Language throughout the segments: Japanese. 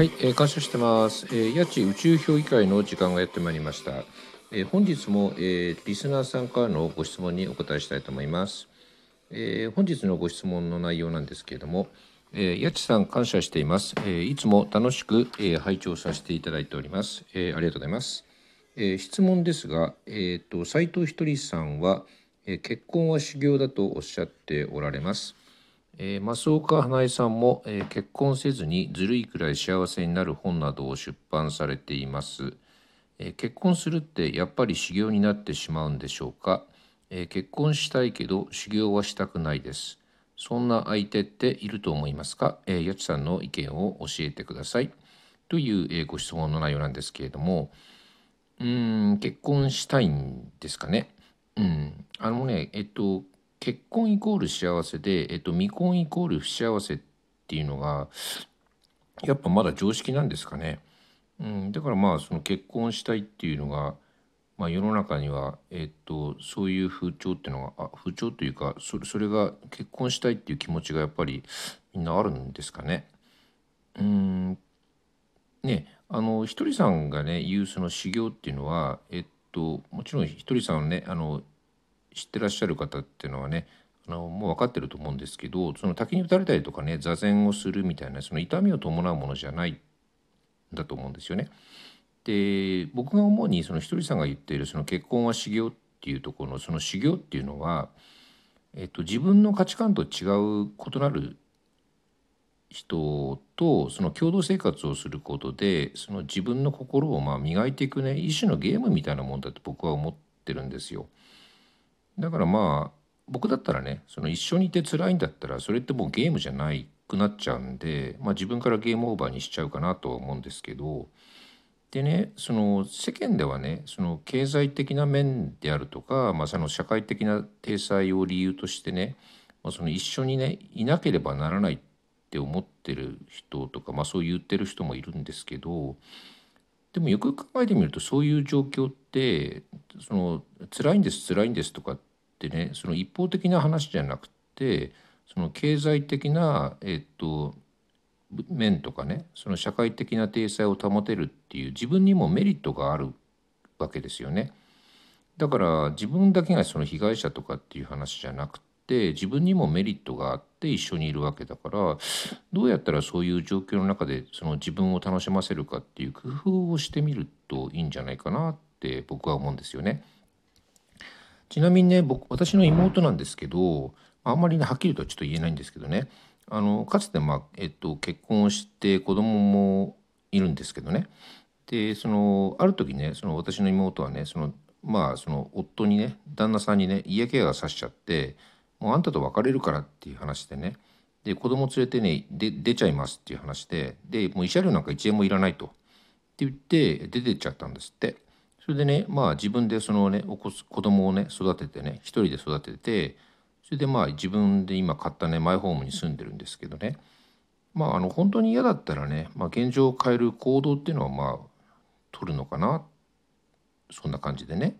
はい、えー、感謝してます。えー、八千宇宙評議会の時間がやってまいりました。えー、本日も、えー、リスナーさんからのご質問にお答えしたいと思います。えー、本日のご質問の内容なんですけれども、えー、八千さん感謝しています。えー、いつも楽しく、えー、拝聴させていただいております。えー、ありがとうございます。えー、質問ですが、えっ、ー、と斉藤ひとりさんは、えー、結婚は修行だとおっしゃっておられます。えー、増岡花江さんも、えー、結婚せずにずるいくらい幸せになる本などを出版されています、えー、結婚するってやっぱり修行になってしまうんでしょうか、え結婚したいけど修行はしたくないです。そんな相手っていると思いますか、えー、やちさんの意見を教えてください。という、えご質問の内容なんですけれども。うん結婚したいんですかね？うん。あのねえっと結婚イコール幸せで、えっと、未婚イコール不幸せっていうのがやっぱまだ常識なんですかね。うん、だからまあその結婚したいっていうのが、まあ、世の中には、えっと、そういう風潮っていうのがあ風潮というかそれそれが結婚したいっていう気持ちがやっぱりみんなあるんですかね。うんねあのひとりさんがね言うその修行っていうのはえっともちろんひとりさんはねあの知ってらっしゃる方っていうのはねあのもう分かってると思うんですけどその滝に打たれたりとかね座禅をするみたいなその痛みを伴うものじゃないんだと思うんですよね。で僕が思うにそのひとりさんが言っているその結婚は修行っていうところのその修行っていうのは、えっと、自分の価値観と違う異なる人とその共同生活をすることでその自分の心をまあ磨いていくね一種のゲームみたいなもんだと僕は思ってるんですよ。だからまあ僕だったらねその一緒にいて辛いんだったらそれってもうゲームじゃないくなっちゃうんで、まあ、自分からゲームオーバーにしちゃうかなとは思うんですけどでねその世間ではねその経済的な面であるとか、まあ、その社会的な体裁を理由としてね、まあ、その一緒にねいなければならないって思ってる人とか、まあ、そう言ってる人もいるんですけどでもよく考えてみるとそういう状況ってその辛いんです辛いんですとかってねその一方的な話じゃなくてその経済的な、えっと、面とかねその社会的な体裁を保てるっていう自分にもメリットがあるわけですよね。だから自分だけがその被害者とかっていう話じゃなくて自分にもメリットがあって一緒にいるわけだからどうやったらそういう状況の中でその自分を楽しませるかっていう工夫をしてみるといいんじゃないかなって僕は思うんですよね。ちなみにね僕私の妹なんですけどあんまりねはっきりとはちょっと言えないんですけどね。あのかつて、まあえっと、結婚をして子供もいるんですけどね。でそのある時ねその私の妹はねそのまあその夫にね旦那さんにね嫌気がさしちゃってもうあんたと別れるからっていう話でね。で子供連れてね出ちゃいますっていう話ででもう慰謝料なんか1円もいらないと。って言って出てっちゃったんですって。それでねまあ自分でそのねお子子供をね育ててね一人で育ててそれでまあ自分で今買ったねマイホームに住んでるんですけどね。まああの本当に嫌だったらね、まあ、現状を変える行動っていうのはまあ取るのかな。そんな感じでね。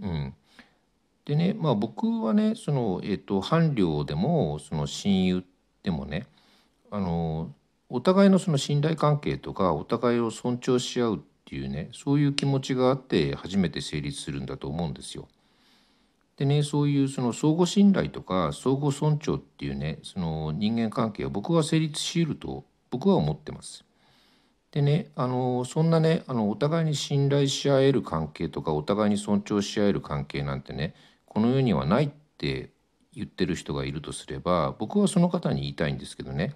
うん、でねまあ僕はねその、えーと、伴侶でもその親友でもねあのお互いのその信頼関係とかお互いを尊重し合うっていうねそういう気持ちがあって初めて成立するんだと思うんですよ。でねそういうその相互信頼とか相互尊重っていうねその人間関係は僕は成立しうると僕は思ってます。でねあのそんなねあのお互いに信頼し合える関係とかお互いに尊重し合える関係なんてねこの世にはないって言ってる人がいるとすれば僕はその方に言いたいんですけどね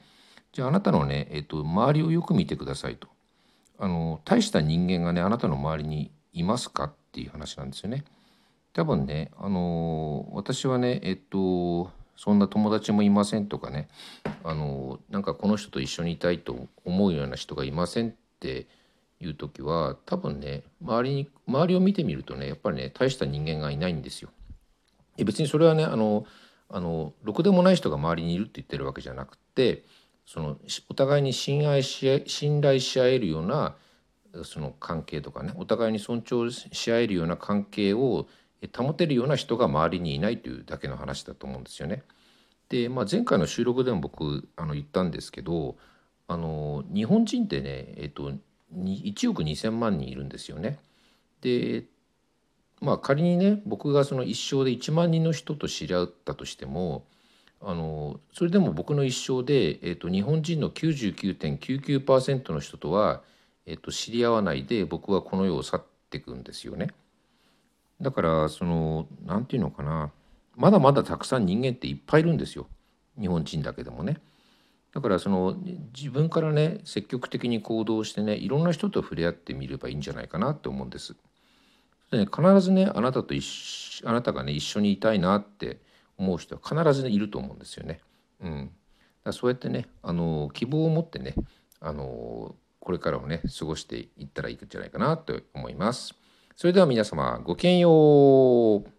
じゃああなたのね、えっと、周りをよく見てくださいとあの大した人間がねあなたの周りにいますかっていう話なんですよね。多分ねあの私はねえっとそんな友達もいませんとかねあのなんかこの人と一緒にいたいと思うような人がいませんっていう時は多分ね周りに周りを見てみるとねやっぱりね大した人間がいないんですよ。別にそれはねあのあのろくでもない人が周りにいるって言ってるわけじゃなくてそのお互いに信頼し信頼し合えるようなその関係とかねお互いに尊重し合えるような関係を保てるような人が周りにいないというだけの話だと思うんですよね。で、まあ、前回の収録でも僕あの言ったんですけどあの日本人ってね、えっと、1億2,000万人いるんですよね。でまあ仮にね僕がその一生で1万人の人と知り合ったとしてもあのそれでも僕の一生で、えっと、日本人の99.99%の人とは、えっと、知り合わないで僕はこの世を去っていくんですよね。だからその何て言うのかなまだまだたくさん人間っていっぱいいるんですよ日本人だけでもね。だからその自分からね積極的に行動してねいろんな人と触れ合ってみればいいんじゃないかなって思うんです。でね、必ずねあなたと一あなたがね一緒にいたいなって思う人は必ず、ね、いると思うんですよね。うん、だそうやってねあの希望を持ってねあのこれからをね過ごしていったらいいんじゃないかなと思います。それでは皆様ごきげんよう。